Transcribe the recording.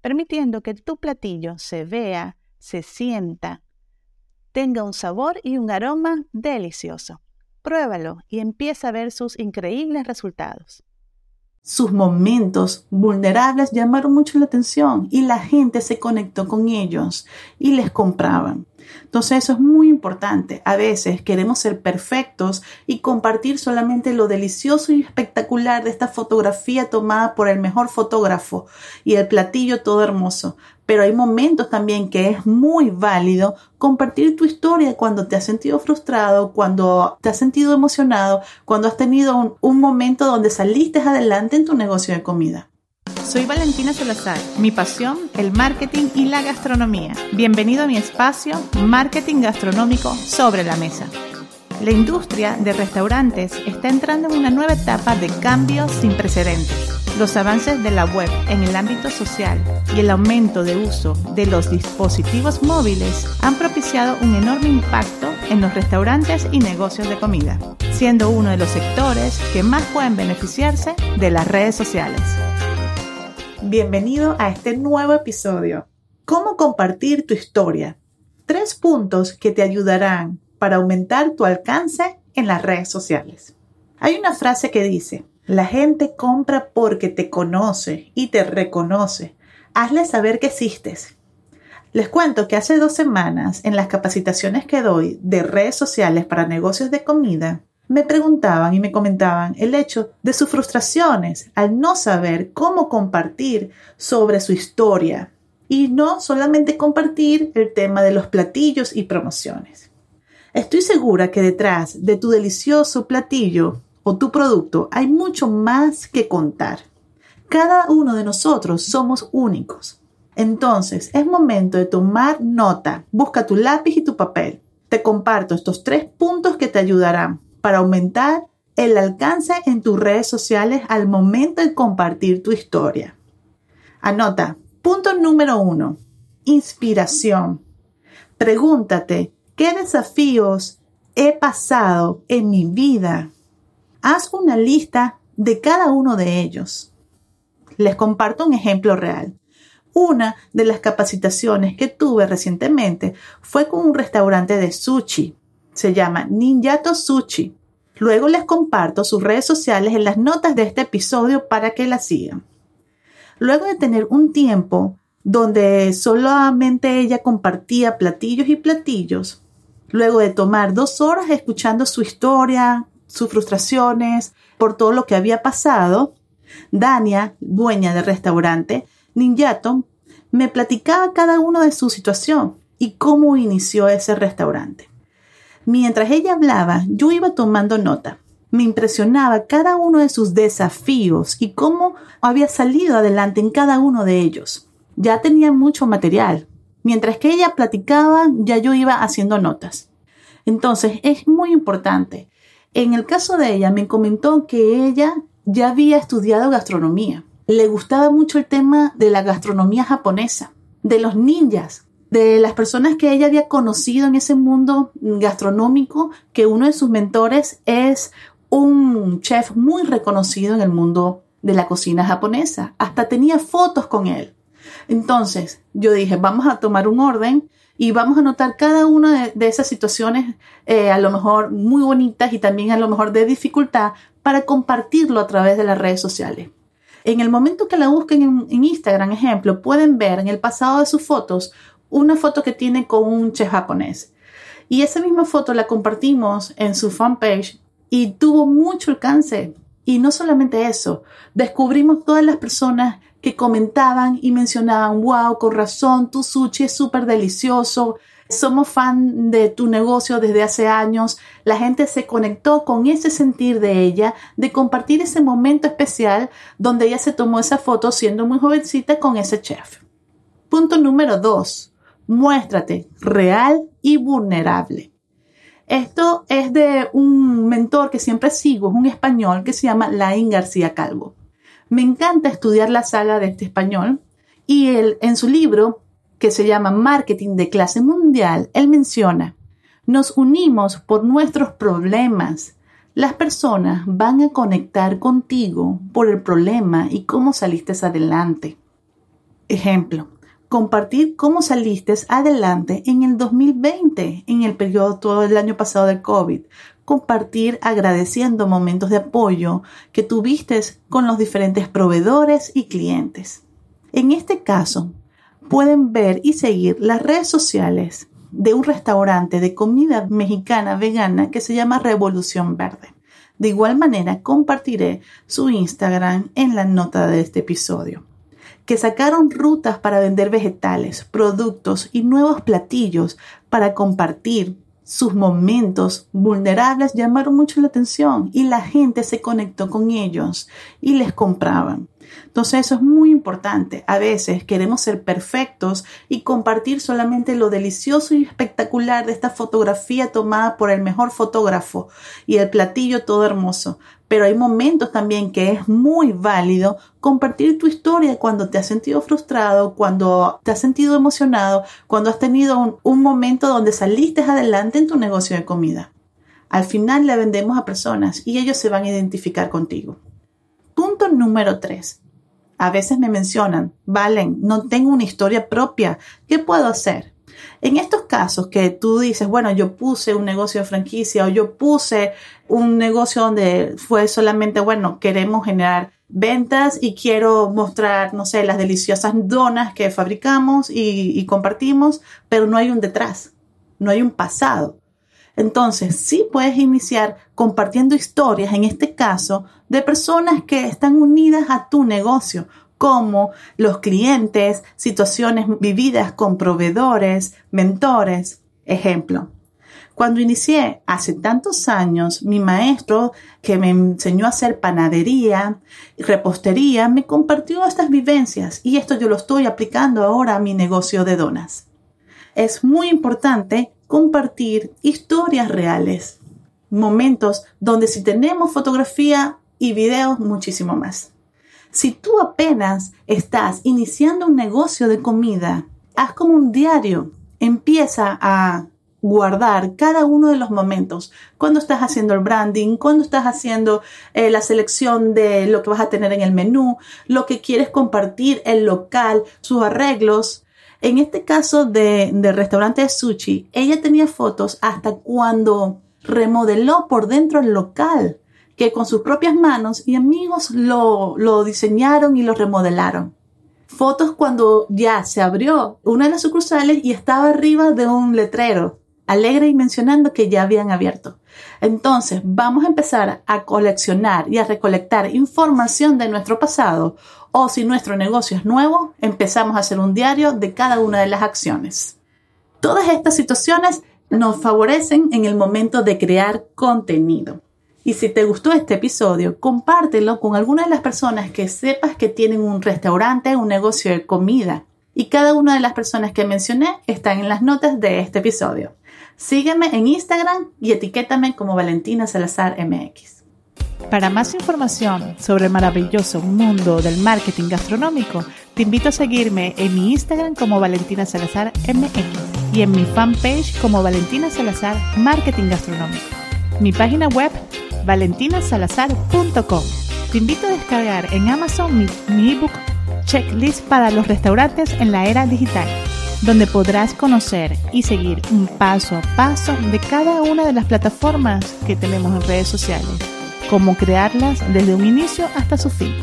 permitiendo que tu platillo se vea, se sienta, tenga un sabor y un aroma delicioso. Pruébalo y empieza a ver sus increíbles resultados. Sus momentos vulnerables llamaron mucho la atención y la gente se conectó con ellos y les compraban. Entonces eso es muy importante. A veces queremos ser perfectos y compartir solamente lo delicioso y espectacular de esta fotografía tomada por el mejor fotógrafo y el platillo todo hermoso. Pero hay momentos también que es muy válido compartir tu historia cuando te has sentido frustrado, cuando te has sentido emocionado, cuando has tenido un, momento donde saliste adelante en tu negocio de comida. Soy Valentina Salazar. Mi pasión, el marketing y la gastronomía. Bienvenido a mi espacio Marketing Gastronómico sobre la mesa. La industria de restaurantes está entrando en una nueva etapa de cambios sin precedentes. Los avances de la web en el ámbito social y el aumento de uso de los dispositivos móviles han propiciado un enorme impacto en los restaurantes y negocios de comida, siendo uno de los sectores que más pueden beneficiarse de las redes sociales. Bienvenido a este nuevo episodio. ¿Cómo compartir tu historia? Tres puntos que te ayudarán para aumentar tu alcance en las redes sociales. Hay una frase que dice, la gente compra porque te conoce y te reconoce. Hazle saber que existes. Les cuento que hace dos semanas, en las capacitaciones que doy de redes sociales para negocios de comida, me preguntaban y me comentaban el hecho de sus frustraciones al no saber cómo compartir sobre su historia y no solamente compartir el tema de los platillos y promociones. Estoy segura que detrás de tu delicioso platillo tu producto hay mucho más que contar. Cada uno de nosotros somos únicos. Entonces es momento de tomar nota. Busca tu lápiz y tu papel. Te comparto estos tres puntos que te ayudarán para aumentar el alcance en tus redes sociales al momento de compartir tu historia. Anota, punto número uno, inspiración. Pregúntate, ¿qué desafíos he pasado en mi vida? Haz una lista de cada uno de ellos. Les comparto un ejemplo real. Una de las capacitaciones que tuve recientemente fue con un restaurante de sushi se llama Ninjato Sushi. Luego les comparto sus redes sociales en las notas de este episodio para que la sigan. Luego de tener un tiempo donde solamente ella compartía platillos y platillos, luego de tomar dos horas escuchando su historia, sus frustraciones por todo lo que había pasado, Dania, dueña del restaurante Ninjato, me platicaba cada uno de su situación y cómo inició ese restaurante. Mientras ella hablaba, yo iba tomando nota. Me impresionaba cada uno de sus desafíos y cómo había salido adelante en cada uno de ellos. Ya tenía mucho material. Mientras que ella platicaba, ya yo iba haciendo notas. Entonces, es muy importante. En el caso de ella, me comentó que ella ya había estudiado gastronomía. Le gustaba mucho el tema de la gastronomía japonesa, de los ninjas, de las personas que ella había conocido en ese mundo gastronómico, que uno de sus mentores es un chef muy reconocido en el mundo de la cocina japonesa. Hasta tenía fotos con él. Entonces yo dije, vamos a tomar un orden y vamos a anotar cada una de, esas situaciones, eh, a lo mejor muy bonitas y también a lo mejor de dificultad, para compartirlo a través de las redes sociales. En el momento que la busquen en, en Instagram, ejemplo, pueden ver en el pasado de sus fotos una foto que tiene con un chef japonés. Y esa misma foto la compartimos en su fanpage y tuvo mucho alcance. Y no solamente eso, descubrimos todas las personas que comentaban y mencionaban, wow, con razón, tu sushi es súper delicioso, somos fan de tu negocio desde hace años. La gente se conectó con ese sentir de ella, de compartir ese momento especial donde ella se tomó esa foto siendo muy jovencita con ese chef. Punto número dos, muéstrate real y vulnerable. Esto es de un mentor que siempre sigo, es un español que se llama Laín García Calvo. Me encanta estudiar la saga de este español y él, en su libro, que se llama Marketing de clase mundial, él menciona, nos unimos por nuestros problemas. Las personas van a conectar contigo por el problema y cómo saliste adelante. Ejemplo, compartir cómo saliste adelante en el 2020, en el periodo todo el año pasado del COVID. Compartir agradeciendo momentos de apoyo que tuviste con los diferentes proveedores y clientes. En este caso, pueden ver y seguir las redes sociales de un restaurante de comida mexicana vegana que se llama Revolución Verde. De igual manera, compartiré su Instagram en la nota de este episodio que sacaron rutas para vender vegetales, productos y nuevos platillos para compartir. Sus momentos vulnerables llamaron mucho la atención y la gente se conectó con ellos y les compraban. Entonces eso es muy importante. A veces queremos ser perfectos y compartir solamente lo delicioso y espectacular de esta fotografía tomada por el mejor fotógrafo y el platillo todo hermoso. Pero hay momentos también que es muy válido compartir tu historia cuando te has sentido frustrado, cuando te has sentido emocionado, cuando has tenido un, momento donde saliste adelante en tu negocio de comida. Al final le vendemos a personas y ellos se van a identificar contigo. Punto número 3. A veces me mencionan, Valen, no tengo una historia propia, ¿qué puedo hacer? En estos casos que tú dices, bueno, yo puse un negocio de franquicia o yo puse un negocio donde fue solamente, bueno, queremos generar ventas y quiero mostrar, no sé, las deliciosas donas que fabricamos y compartimos, pero no hay un detrás, no hay un pasado. Entonces, sí puedes iniciar compartiendo historias, en este caso, de personas que están unidas a tu negocio, como los clientes, situaciones vividas con proveedores, mentores. Ejemplo, cuando inicié hace tantos años, mi maestro que me enseñó a hacer panadería repostería me compartió estas vivencias y esto yo lo estoy aplicando ahora a mi negocio de donas. Es muy importante compartir historias reales, momentos donde si tenemos fotografía y videos, muchísimo más. Si tú apenas estás iniciando un negocio de comida, haz como un diario, empieza a guardar cada uno de los momentos, cuando estás haciendo el branding, cuando estás haciendo eh, la selección de lo que vas a tener en el menú, lo que quieres compartir, el local, sus arreglos, en este caso de, del restaurante de sushi, ella tenía fotos hasta cuando remodeló por dentro el local, que con sus propias manos y amigos lo, lo diseñaron y lo remodelaron. Fotos cuando ya se abrió una de las sucursales y estaba arriba de un letrero, alegre y mencionando que ya habían abierto. Entonces, vamos a empezar a coleccionar y a recolectar información de nuestro pasado o si nuestro negocio es nuevo, empezamos a hacer un diario de cada una de las acciones. Todas estas situaciones nos favorecen en el momento de crear contenido. Y si te gustó este episodio, compártelo con alguna de las personas que sepas que tienen un restaurante, un negocio de comida. Y cada una de las personas que mencioné están en las notas de este episodio. Sígueme en Instagram y etiquétame como Valentina Salazar MX. Para más información sobre el maravilloso mundo del marketing gastronómico, te invito a seguirme en mi Instagram como Valentina Salazar MX y en mi fanpage como Valentina Salazar Marketing Gastronómico. Mi página web valentinasalazar.com. Te invito a descargar en Amazon mi, mi ebook Checklist para los restaurantes en la era digital, donde podrás conocer y seguir un paso a paso de cada una de las plataformas que tenemos en redes sociales cómo crearlas desde un inicio hasta su fin.